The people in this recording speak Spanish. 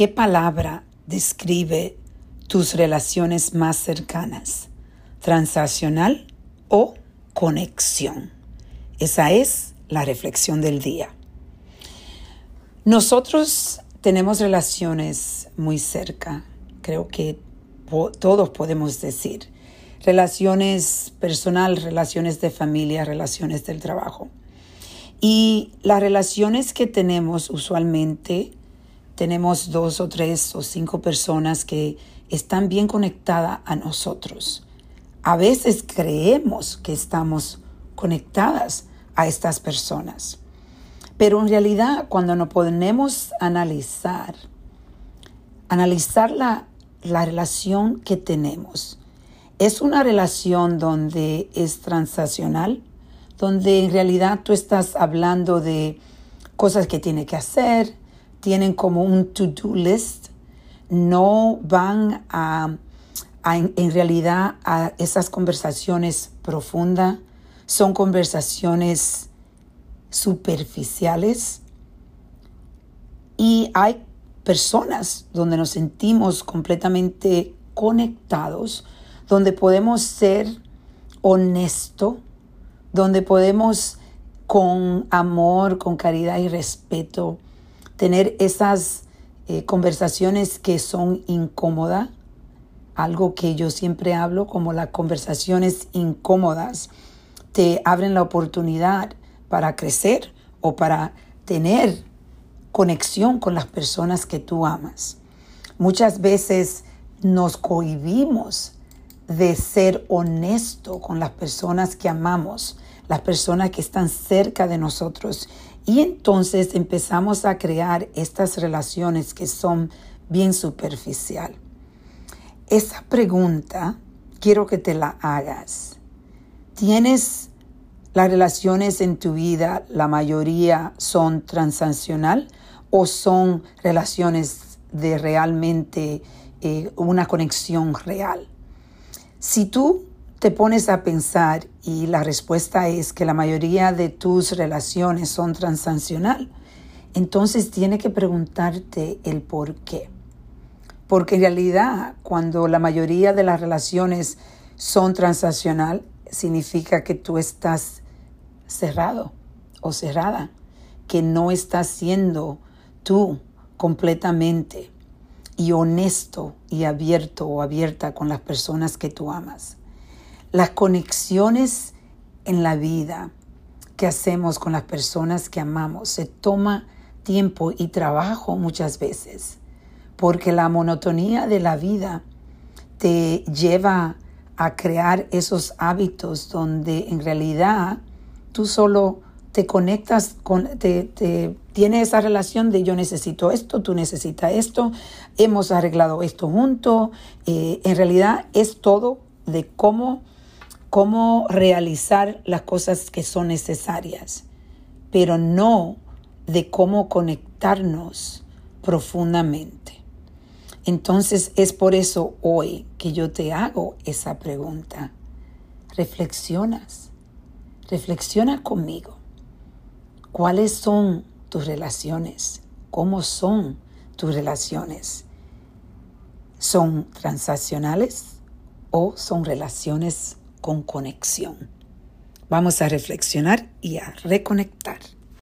¿qué palabra describe tus relaciones más cercanas? ¿Transaccional o conexión? Esa es la reflexión del día. Nosotros tenemos relaciones muy cerca, creo que todos podemos decir. Relaciones personal, relaciones de familia, relaciones del trabajo. Y las relaciones que tenemos usualmente, tenemos dos o tres o cinco personas que están bien conectadas a nosotros. A veces creemos que estamos conectadas a estas personas. Pero en realidad cuando nos podemos analizar, analizar la, la relación que tenemos, es una relación donde es transaccional, donde en realidad tú estás hablando de cosas que tiene que hacer, tienen como un to-do list, no van a, en, realidad a esas conversaciones profundas, son conversaciones superficiales. Y hay personas donde nos sentimos completamente conectados, donde podemos ser honesto, donde podemos con amor, con caridad y respeto tener esas eh, conversaciones que son incómodas, algo que yo siempre hablo como las conversaciones incómodas, te abren la oportunidad para crecer o para tener conexión con las personas que tú amas. Muchas veces nos cohibimos de ser honesto con las personas que amamos, las personas que están cerca de nosotros. Y entonces empezamos a crear estas relaciones que son bien superficial. Esa pregunta quiero que te la hagas. ¿Tienes las relaciones en tu vida, la mayoría son transaccional o son relaciones de realmente eh, una conexión real. Si tú te pones a pensar y la respuesta es que la mayoría de tus relaciones son transaccional, entonces tiene que preguntarte el por qué. Porque en realidad cuando la mayoría de las relaciones son transaccional, significa que tú estás cerrado o cerrada, que no estás siendo tú completamente y honesto y abierto o abierta con las personas que tú amas. Las conexiones en la vida que hacemos con las personas que amamos se toma tiempo y trabajo muchas veces, porque la monotonía de la vida te lleva a crear esos hábitos donde en realidad tú solo te conectas con, te, esa relación de yo necesito esto, tú necesitas esto, hemos arreglado esto juntos. Eh, en realidad es todo de cómo, cómo realizar las cosas que son necesarias, pero no de cómo conectarnos profundamente. Entonces es por eso hoy que yo te hago esa pregunta. Reflexionas, reflexiona conmigo. ¿Cuáles son tus relaciones? ¿Cómo son tus relaciones? ¿Son transaccionales o son relaciones con conexión? Vamos a reflexionar y a reconectar.